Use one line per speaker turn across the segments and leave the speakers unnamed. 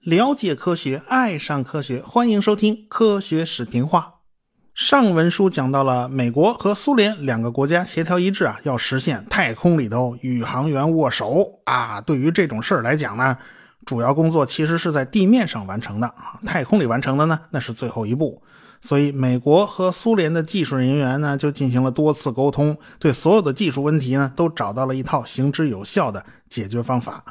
了解科学，爱上科学，欢迎收听《科学视频化》。上文书讲到了美国和苏联两个国家协调一致啊，要实现太空里头宇航员握手啊。对于这种事儿来讲呢，主要工作其实是在地面上完成的啊，太空里完成的呢，那是最后一步。所以，美国和苏联的技术人员呢，就进行了多次沟通，对所有的技术问题呢，都找到了一套行之有效的解决方法。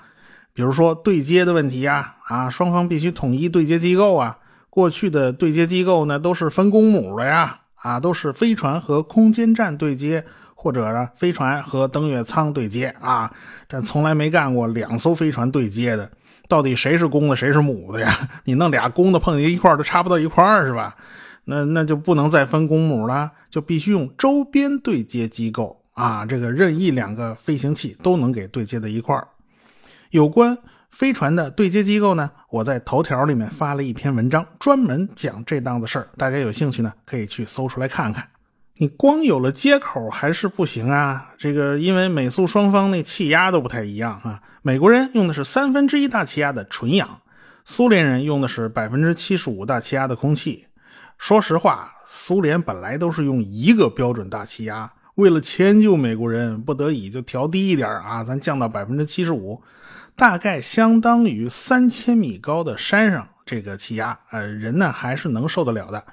比如说对接的问题啊，啊，双方必须统一对接机构啊。过去的对接机构呢，都是分公母的呀，啊，都是飞船和空间站对接，或者呢，飞船和登月舱对接啊，但从来没干过两艘飞船对接的。到底谁是公的，谁是母的呀？你弄俩公的碰在一块儿，都插不到一块儿，是吧？那那就不能再分公母了，就必须用周边对接机构啊，这个任意两个飞行器都能给对接在一块儿。有关飞船的对接机构呢，我在头条里面发了一篇文章，专门讲这档子事儿，大家有兴趣呢可以去搜出来看看。你光有了接口还是不行啊，这个因为美苏双方那气压都不太一样啊，美国人用的是三分之一大气压的纯氧，苏联人用的是百分之七十五大气压的空气。说实话，苏联本来都是用一个标准大气压，为了迁就美国人，不得已就调低一点啊，咱降到百分之七十五，大概相当于三千米高的山上这个气压，呃，人呢还是能受得了的。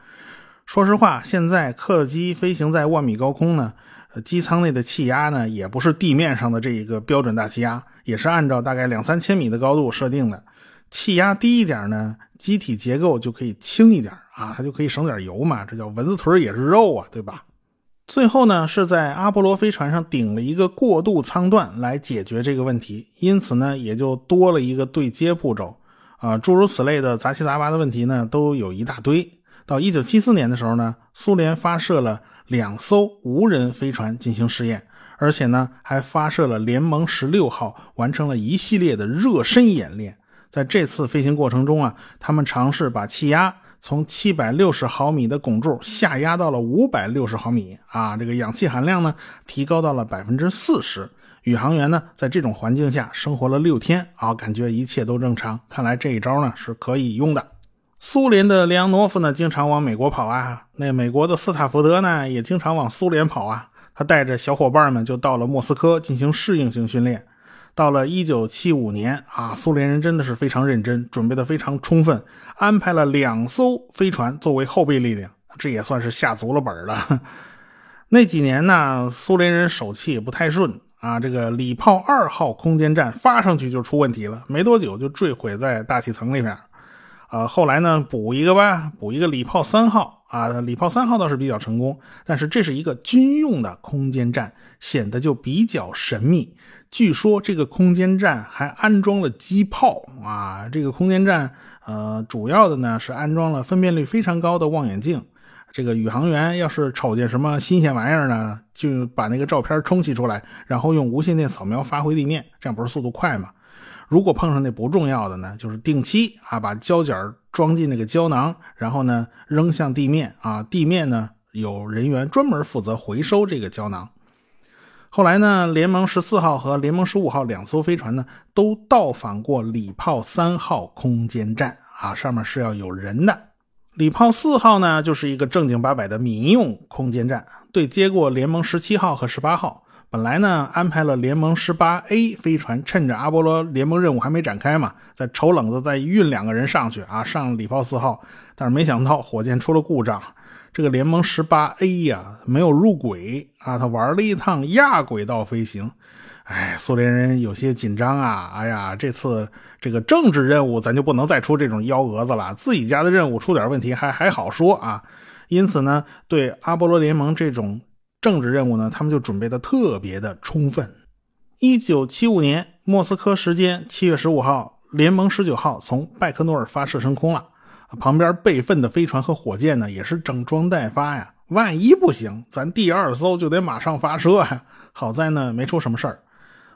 说实话，现在客机飞行在万米高空呢，机舱内的气压呢也不是地面上的这一个标准大气压，也是按照大概两三千米的高度设定的。气压低一点呢，机体结构就可以轻一点啊，它就可以省点油嘛。这叫蚊子腿也是肉啊，对吧？最后呢，是在阿波罗飞船上顶了一个过渡舱段来解决这个问题，因此呢，也就多了一个对接步骤啊。诸如此类的杂七杂八的问题呢，都有一大堆。到一九七四年的时候呢，苏联发射了两艘无人飞船进行试验，而且呢，还发射了联盟十六号，完成了一系列的热身演练。在这次飞行过程中啊，他们尝试把气压从七百六十毫米的汞柱下压到了五百六十毫米啊，这个氧气含量呢提高到了百分之四十。宇航员呢在这种环境下生活了六天啊，感觉一切都正常。看来这一招呢是可以用的。苏联的列昂诺夫呢经常往美国跑啊，那美国的斯塔福德呢也经常往苏联跑啊。他带着小伙伴们就到了莫斯科进行适应性训练。到了一九七五年啊，苏联人真的是非常认真，准备的非常充分，安排了两艘飞船作为后备力量，这也算是下足了本了。那几年呢，苏联人手气也不太顺啊，这个礼炮二号空间站发上去就出问题了，没多久就坠毁在大气层里面。啊，后来呢，补一个吧，补一个礼炮三号啊，礼炮三号倒是比较成功，但是这是一个军用的空间站，显得就比较神秘。据说这个空间站还安装了机炮啊！这个空间站，呃，主要的呢是安装了分辨率非常高的望远镜。这个宇航员要是瞅见什么新鲜玩意儿呢，就把那个照片冲洗出来，然后用无线电扫描发回地面，这样不是速度快吗？如果碰上那不重要的呢，就是定期啊把胶卷装进那个胶囊，然后呢扔向地面啊，地面呢有人员专门负责回收这个胶囊。后来呢，联盟十四号和联盟十五号两艘飞船呢，都到访过礼炮三号空间站啊，上面是要有人的。礼炮四号呢，就是一个正经八百的民用空间站，对接过联盟十七号和十八号。本来呢，安排了联盟十八 A 飞船，趁着阿波罗联盟任务还没展开嘛，在瞅冷子再运两个人上去啊，上礼炮四号。但是没想到火箭出了故障。这个联盟十八 A 呀，没有入轨啊，他玩了一趟亚轨道飞行，哎，苏联人有些紧张啊，哎呀，这次这个政治任务咱就不能再出这种幺蛾子了，自己家的任务出点问题还还好说啊，因此呢，对阿波罗联盟这种政治任务呢，他们就准备的特别的充分。一九七五年莫斯科时间七月十五号，联盟十九号从拜科诺尔发射升空了。旁边备份的飞船和火箭呢，也是整装待发呀。万一不行，咱第二艘就得马上发射呀。好在呢，没出什么事儿。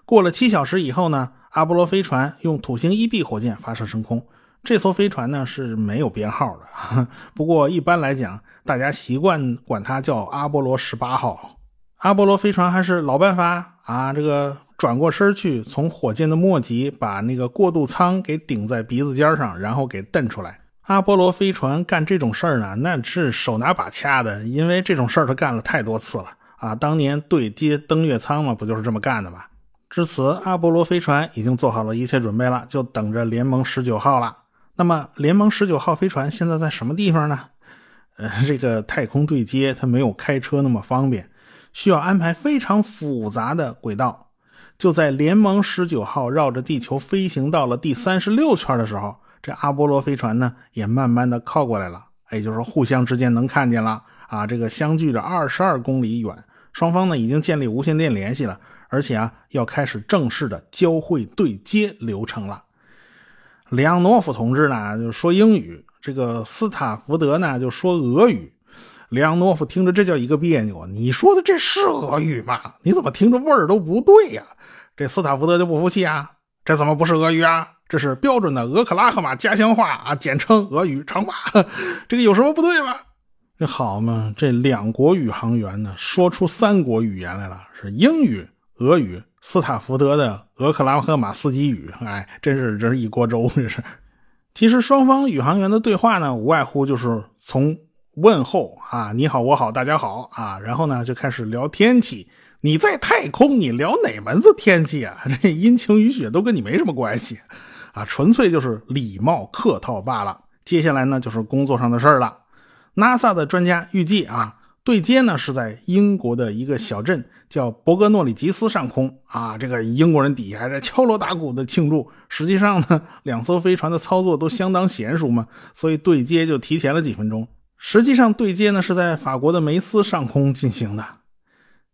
过了七小时以后呢，阿波罗飞船用土星一 B 火箭发射升空。这艘飞船呢是没有编号的，不过一般来讲，大家习惯管它叫阿波罗十八号。阿波罗飞船还是老办法啊，这个转过身去，从火箭的末级把那个过渡舱给顶在鼻子尖上，然后给蹬出来。阿波罗飞船干这种事儿呢，那是手拿把掐的，因为这种事儿他干了太多次了啊。当年对接登月舱嘛，不就是这么干的吗？至此，阿波罗飞船已经做好了一切准备了，就等着联盟十九号了。那么，联盟十九号飞船现在在什么地方呢？呃，这个太空对接它没有开车那么方便，需要安排非常复杂的轨道。就在联盟十九号绕着地球飞行到了第三十六圈的时候。这阿波罗飞船呢，也慢慢的靠过来了，也就是说，互相之间能看见了啊。这个相距着二十二公里远，双方呢已经建立无线电联系了，而且啊，要开始正式的交会对接流程了。里昂诺夫同志呢就说英语，这个斯塔福德呢就说俄语。里昂诺夫听着这叫一个别扭啊，你说的这是俄语吗？你怎么听着味儿都不对呀？这斯塔福德就不服气啊，这怎么不是俄语啊？这是标准的俄克拉荷马家乡话啊，简称俄语长话。这个有什么不对吗？那好嘛，这两国宇航员呢，说出三国语言来了，是英语、俄语、斯塔福德的俄克拉荷马斯基语。哎，真是这是一锅粥，这是。其实双方宇航员的对话呢，无外乎就是从问候啊，你好，我好，大家好啊，然后呢就开始聊天气。你在太空，你聊哪门子天气啊？这阴晴雨雪都跟你没什么关系。啊，纯粹就是礼貌客套罢了。接下来呢，就是工作上的事儿了。NASA 的专家预计啊，对接呢是在英国的一个小镇叫伯格诺里吉斯上空啊。这个英国人底下还在敲锣打鼓的庆祝。实际上呢，两艘飞船的操作都相当娴熟嘛，所以对接就提前了几分钟。实际上对接呢是在法国的梅斯上空进行的。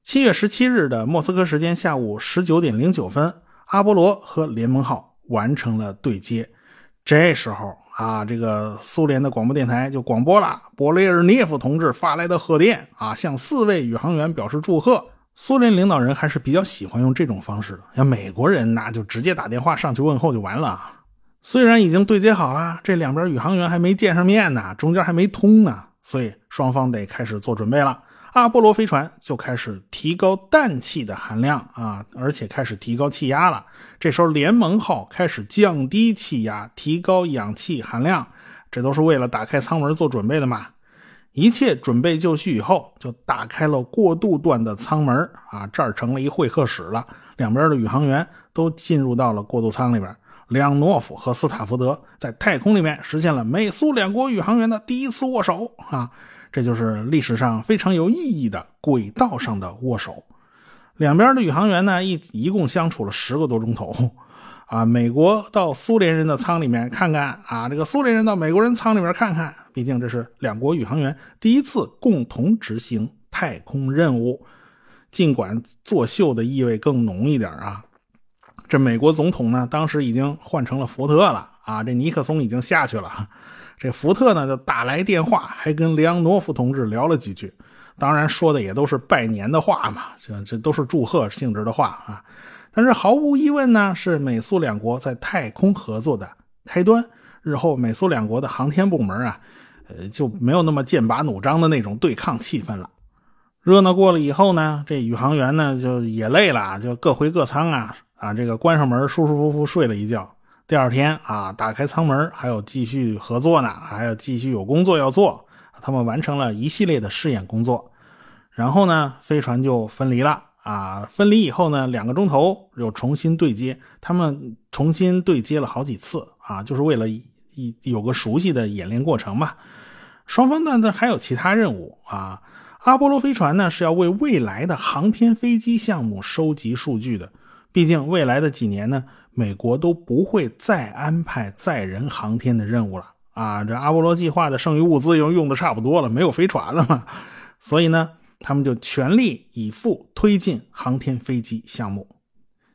七月十七日的莫斯科时间下午十九点零九分，阿波罗和联盟号。完成了对接，这时候啊，这个苏联的广播电台就广播了勃雷尔涅夫同志发来的贺电啊，向四位宇航员表示祝贺。苏联领导人还是比较喜欢用这种方式的，像美国人那就直接打电话上去问候就完了。虽然已经对接好了，这两边宇航员还没见上面呢，中间还没通呢，所以双方得开始做准备了。阿波罗飞船就开始提高氮气的含量啊，而且开始提高气压了。这时候联盟号开始降低气压，提高氧气含量，这都是为了打开舱门做准备的嘛。一切准备就绪以后，就打开了过渡段的舱门啊，这儿成了一会客室了。两边的宇航员都进入到了过渡舱里边。里昂诺夫和斯塔福德在太空里面实现了美苏两国宇航员的第一次握手啊。这就是历史上非常有意义的轨道上的握手。两边的宇航员呢，一一共相处了十个多钟头。啊，美国到苏联人的舱里面看看啊，这个苏联人到美国人舱里面看看。毕竟这是两国宇航员第一次共同执行太空任务，尽管作秀的意味更浓一点啊。这美国总统呢，当时已经换成了福特了啊，这尼克松已经下去了。这福特呢就打来电话，还跟里昂诺夫同志聊了几句，当然说的也都是拜年的话嘛，这这都是祝贺性质的话啊。但是毫无疑问呢，是美苏两国在太空合作的开端。日后美苏两国的航天部门啊，呃就没有那么剑拔弩张的那种对抗气氛了。热闹过了以后呢，这宇航员呢就也累了，就各回各舱啊啊，这个关上门，舒舒服服睡了一觉。第二天啊，打开舱门，还有继续合作呢，还有继续有工作要做。他们完成了一系列的试验工作，然后呢，飞船就分离了啊。分离以后呢，两个钟头又重新对接，他们重新对接了好几次啊，就是为了一有个熟悉的演练过程吧。双方呢，还有其他任务啊。阿波罗飞船呢是要为未来的航天飞机项目收集数据的，毕竟未来的几年呢。美国都不会再安排载人航天的任务了啊！这阿波罗计划的剩余物资又用的差不多了，没有飞船了嘛，所以呢，他们就全力以赴推进航天飞机项目。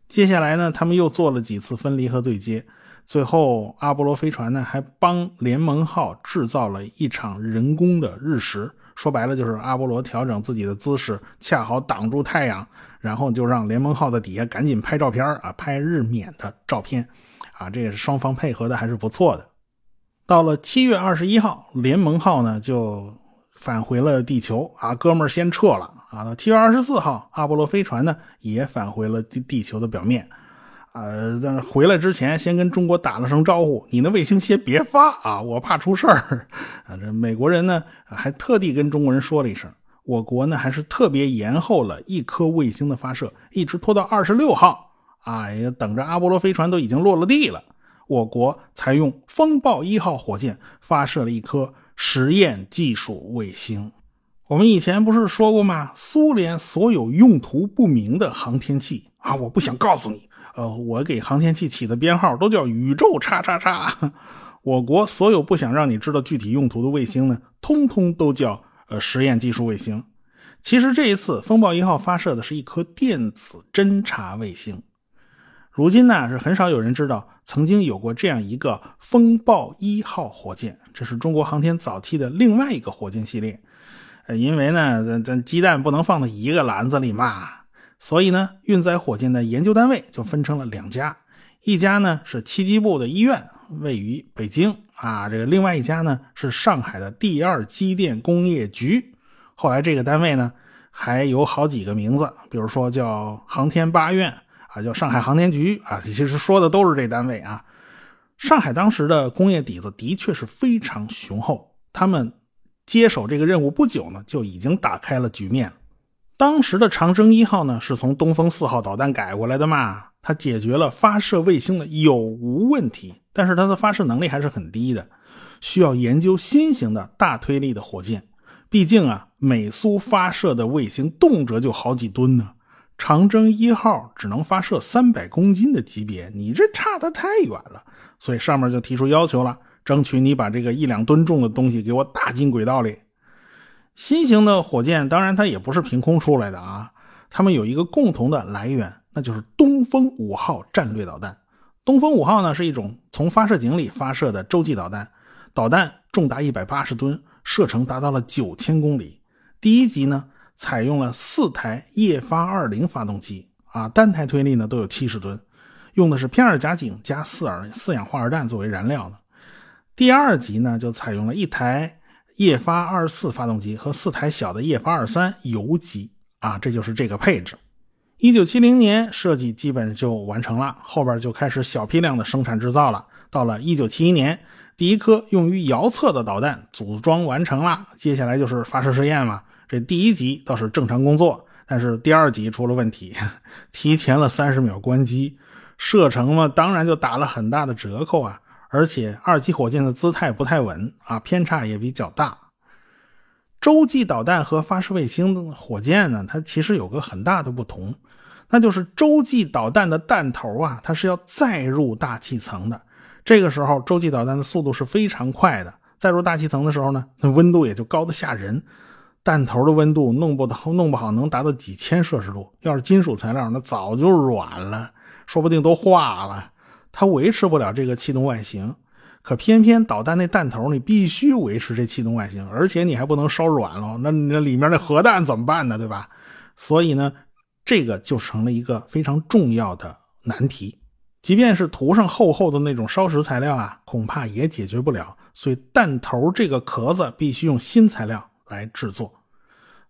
接下来呢，他们又做了几次分离和对接，最后阿波罗飞船呢还帮联盟号制造了一场人工的日食。说白了就是阿波罗调整自己的姿势，恰好挡住太阳，然后就让联盟号的底下赶紧拍照片啊，拍日冕的照片，啊，这也是双方配合的还是不错的。到了七月二十一号，联盟号呢就返回了地球啊，哥们儿先撤了啊。到七月二十四号，阿波罗飞船呢也返回了地地球的表面。呃，在回来之前，先跟中国打了声招呼，你那卫星先别发啊，我怕出事儿。啊，这美国人呢还特地跟中国人说了一声，我国呢还是特别延后了一颗卫星的发射，一直拖到二十六号啊，也等着阿波罗飞船都已经落了地了，我国才用风暴一号火箭发射了一颗实验技术卫星。我们以前不是说过吗？苏联所有用途不明的航天器啊，我不想告诉你。呃，我给航天器起的编号都叫宇宙叉叉叉。我国所有不想让你知道具体用途的卫星呢，通通都叫呃实验技术卫星。其实这一次风暴一号发射的是一颗电子侦察卫星。如今呢，是很少有人知道曾经有过这样一个风暴一号火箭，这是中国航天早期的另外一个火箭系列。呃，因为呢，咱咱鸡蛋不能放在一个篮子里嘛。所以呢，运载火箭的研究单位就分成了两家，一家呢是七机部的医院，位于北京啊，这个另外一家呢是上海的第二机电工业局。后来这个单位呢还有好几个名字，比如说叫航天八院啊，叫上海航天局啊，其实说的都是这单位啊。上海当时的工业底子的确是非常雄厚，他们接手这个任务不久呢，就已经打开了局面。当时的长征一号呢，是从东风四号导弹改过来的嘛？它解决了发射卫星的有无问题，但是它的发射能力还是很低的，需要研究新型的大推力的火箭。毕竟啊，美苏发射的卫星动辄就好几吨呢，长征一号只能发射三百公斤的级别，你这差得太远了。所以上面就提出要求了，争取你把这个一两吨重的东西给我打进轨道里。新型的火箭，当然它也不是凭空出来的啊，它们有一个共同的来源，那就是东风五号战略导弹。东风五号呢是一种从发射井里发射的洲际导弹，导弹重达一百八十吨，射程达到了九千公里。第一级呢采用了四台液发二零发动机啊，单台推力呢都有七十吨，用的是偏二甲肼加四二四氧化二氮作为燃料的。第二级呢就采用了一台。液发二四发动机和四台小的液发二三油机啊，这就是这个配置。一九七零年设计基本就完成了，后边就开始小批量的生产制造了。到了一九七一年，第一颗用于遥测的导弹组装完成了，接下来就是发射试验嘛。这第一级倒是正常工作，但是第二级出了问题，提前了三十秒关机，射程嘛当然就打了很大的折扣啊。而且二级火箭的姿态不太稳啊，偏差也比较大。洲际导弹和发射卫星的火箭呢，它其实有个很大的不同，那就是洲际导弹的弹头啊，它是要载入大气层的。这个时候，洲际导弹的速度是非常快的，载入大气层的时候呢，那温度也就高的吓人，弹头的温度弄不到弄不好能达到几千摄氏度。要是金属材料，那早就软了，说不定都化了。它维持不了这个气动外形，可偏偏导弹那弹头你必须维持这气动外形，而且你还不能烧软了，那那里面那核弹怎么办呢？对吧？所以呢，这个就成了一个非常重要的难题。即便是涂上厚厚的那种烧蚀材料啊，恐怕也解决不了。所以弹头这个壳子必须用新材料来制作。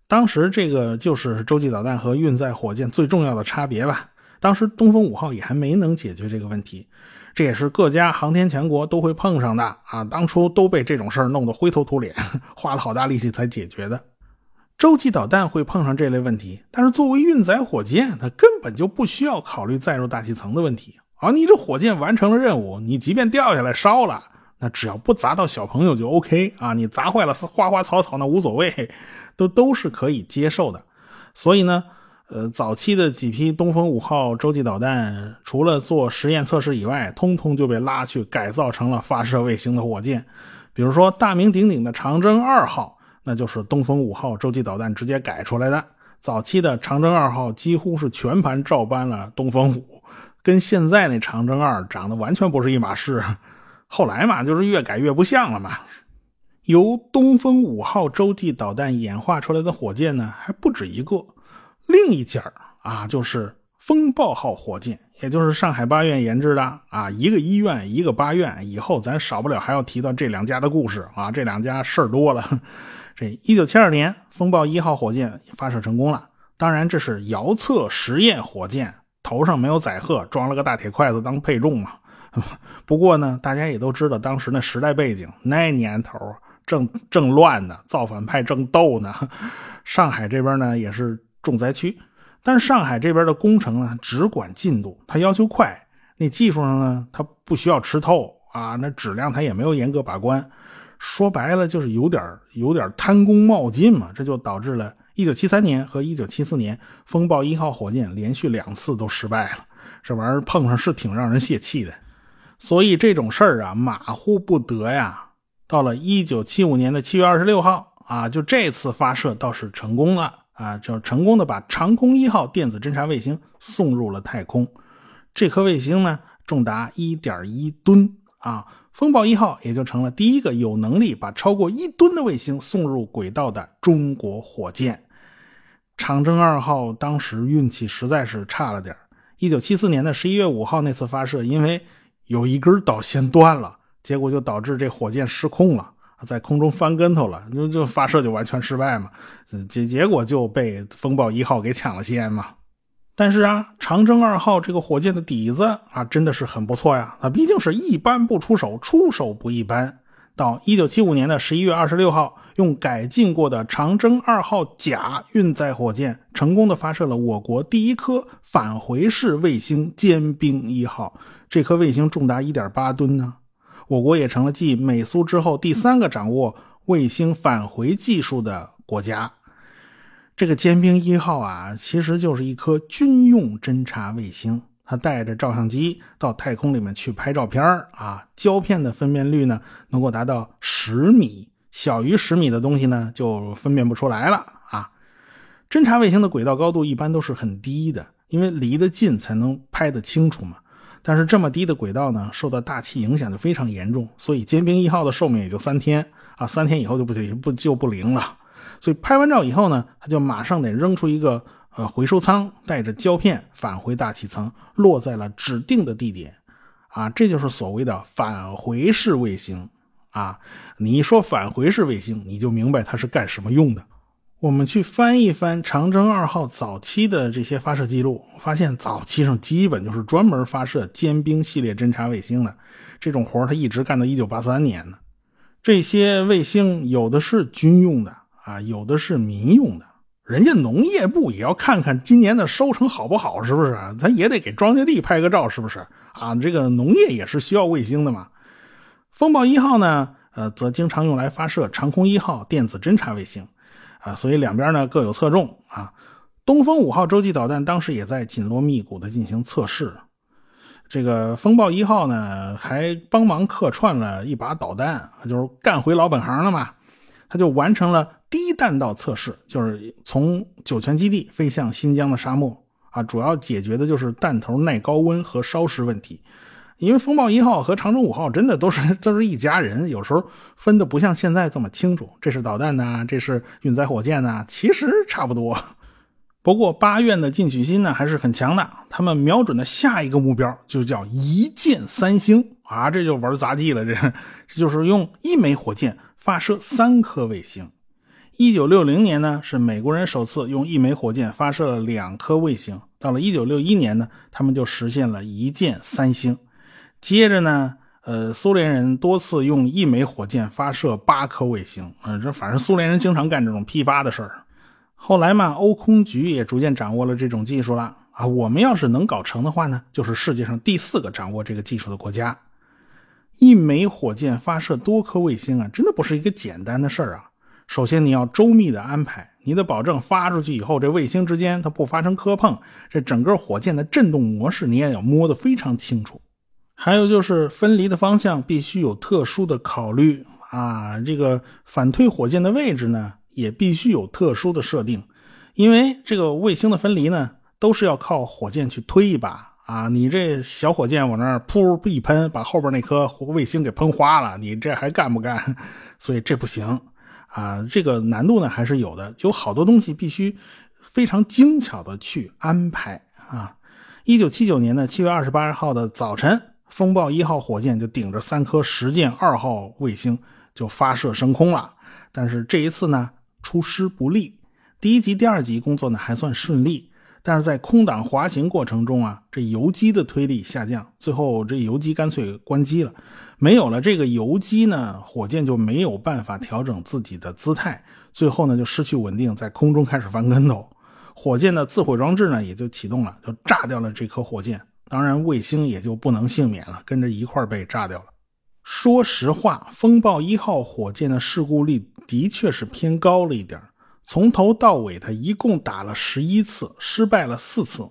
当时这个就是洲际导弹和运载火箭最重要的差别吧。当时东风五号也还没能解决这个问题，这也是各家航天强国都会碰上的啊！当初都被这种事儿弄得灰头土脸，花了好大力气才解决的。洲际导弹会碰上这类问题，但是作为运载火箭，它根本就不需要考虑载入大气层的问题啊！你这火箭完成了任务，你即便掉下来烧了，那只要不砸到小朋友就 OK 啊！你砸坏了花花草草那无所谓，都都是可以接受的。所以呢。呃，早期的几批东风五号洲际导弹，除了做实验测试以外，通通就被拉去改造成了发射卫星的火箭。比如说大名鼎鼎的长征二号，那就是东风五号洲际导弹直接改出来的。早期的长征二号几乎是全盘照搬了东风五，跟现在那长征二长得完全不是一码事。后来嘛，就是越改越不像了嘛。由东风五号洲际导弹演化出来的火箭呢，还不止一个。另一件啊，就是风暴号火箭，也就是上海八院研制的啊。一个医院，一个八院，以后咱少不了还要提到这两家的故事啊。这两家事儿多了。这一九七二年，风暴一号火箭发射成功了。当然，这是遥测实验火箭，头上没有载荷，装了个大铁筷子当配重嘛。不过呢，大家也都知道当时那时代背景，那年头正正乱呢，造反派正斗呢。上海这边呢也是重灾区，但是上海这边的工程呢只管进度，它要求快，那技术上呢它不需要吃透啊，那质量它也没有严格把关。说白了就是有点有点贪功冒进嘛，这就导致了1973年和1974年风暴一号火箭连续两次都失败了。这玩意儿碰上是挺让人泄气的，所以这种事儿啊马虎不得呀。到了1975年的7月26号啊，就这次发射倒是成功了啊，就成功的把长空一号电子侦察卫星送入了太空。这颗卫星呢重达1.1吨啊。风暴一号也就成了第一个有能力把超过一吨的卫星送入轨道的中国火箭。长征二号当时运气实在是差了点一九七四年的十一月五号那次发射，因为有一根导线断了，结果就导致这火箭失控了，在空中翻跟头了，就就发射就完全失败嘛。结结果就被风暴一号给抢了先嘛。但是啊，长征二号这个火箭的底子啊，真的是很不错呀。它毕竟是一般不出手，出手不一般。到一九七五年的十一月二十六号，用改进过的长征二号甲运载火箭，成功的发射了我国第一颗返回式卫星尖兵一号。这颗卫星重达一点八吨呢。我国也成了继美苏之后第三个掌握卫星返回技术的国家。这个尖兵一号啊，其实就是一颗军用侦察卫星，它带着照相机到太空里面去拍照片啊。胶片的分辨率呢，能够达到十米，小于十米的东西呢，就分辨不出来了啊。侦察卫星的轨道高度一般都是很低的，因为离得近才能拍得清楚嘛。但是这么低的轨道呢，受到大气影响就非常严重，所以尖兵一号的寿命也就三天啊，三天以后就不行，不就不灵了。所以拍完照以后呢，他就马上得扔出一个呃回收舱，带着胶片返回大气层，落在了指定的地点，啊，这就是所谓的返回式卫星啊。你一说返回式卫星，你就明白它是干什么用的。我们去翻一翻长征二号早期的这些发射记录，发现早期上基本就是专门发射尖兵系列侦察卫星的，这种活他一直干到一九八三年呢。这些卫星有的是军用的。啊，有的是民用的，人家农业部也要看看今年的收成好不好，是不是？他也得给庄稼地拍个照，是不是？啊，这个农业也是需要卫星的嘛。风暴一号呢，呃，则经常用来发射长空一号电子侦察卫星，啊，所以两边呢各有侧重啊。东风五号洲际导弹当时也在紧锣密鼓的进行测试，这个风暴一号呢还帮忙客串了一把导弹，就是干回老本行了嘛，他就完成了。低弹道测试就是从酒泉基地飞向新疆的沙漠啊，主要解决的就是弹头耐高温和烧蚀问题。因为风暴一号和长征五号真的都是都是一家人，有时候分的不像现在这么清楚，这是导弹呐，这是运载火箭呐，其实差不多。不过八院的进取心呢还是很强的，他们瞄准的下一个目标就叫一箭三星啊，这就玩杂技了，这这就是用一枚火箭发射三颗卫星。一九六零年呢，是美国人首次用一枚火箭发射了两颗卫星。到了一九六一年呢，他们就实现了一箭三星。接着呢，呃，苏联人多次用一枚火箭发射八颗卫星。嗯，这反正苏联人经常干这种批发的事儿。后来嘛，欧空局也逐渐掌握了这种技术了啊。我们要是能搞成的话呢，就是世界上第四个掌握这个技术的国家。一枚火箭发射多颗卫星啊，真的不是一个简单的事儿啊。首先，你要周密的安排，你得保证发出去以后，这卫星之间它不发生磕碰，这整个火箭的振动模式你也要摸得非常清楚。还有就是分离的方向必须有特殊的考虑啊，这个反推火箭的位置呢也必须有特殊的设定，因为这个卫星的分离呢都是要靠火箭去推一把啊，你这小火箭往那儿噗一喷，把后边那颗卫星给喷花了，你这还干不干？所以这不行。啊，这个难度呢还是有的，有好多东西必须非常精巧的去安排啊。一九七九年的七月二十八号的早晨，风暴一号火箭就顶着三颗实践二号卫星就发射升空了。但是这一次呢，出师不利。第一级、第二级工作呢还算顺利，但是在空档滑行过程中啊，这油机的推力下降，最后这油机干脆关机了。没有了这个油机呢，火箭就没有办法调整自己的姿态，最后呢就失去稳定，在空中开始翻跟头。火箭的自毁装置呢也就启动了，就炸掉了这颗火箭。当然，卫星也就不能幸免了，跟着一块被炸掉了。说实话，风暴一号火箭的事故率的确是偏高了一点从头到尾它一共打了十一次，失败了四次。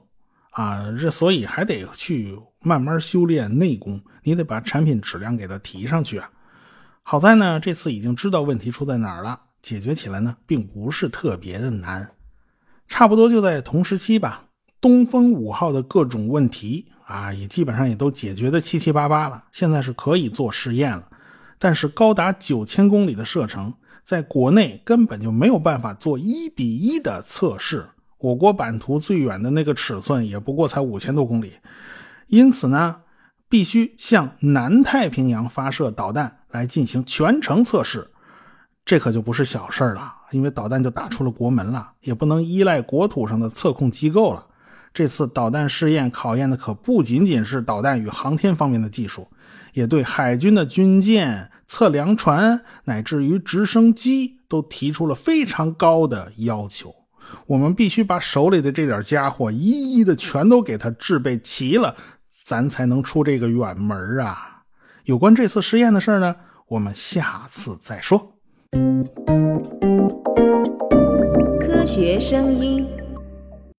啊，这所以还得去慢慢修炼内功，你得把产品质量给它提上去啊。好在呢，这次已经知道问题出在哪儿了，解决起来呢，并不是特别的难。差不多就在同时期吧，东风五号的各种问题啊，也基本上也都解决的七七八八了，现在是可以做试验了。但是高达九千公里的射程，在国内根本就没有办法做一比一的测试。我国版图最远的那个尺寸也不过才五千多公里，因此呢，必须向南太平洋发射导弹来进行全程测试，这可就不是小事了。因为导弹就打出了国门了，也不能依赖国土上的测控机构了。这次导弹试验考验的可不仅仅是导弹与航天方面的技术，也对海军的军舰、测量船乃至于直升机都提出了非常高的要求。我们必须把手里的这点家伙一一的全都给它制备齐了，咱才能出这个远门啊！有关这次实验的事呢，我们下次再说。
科学声音。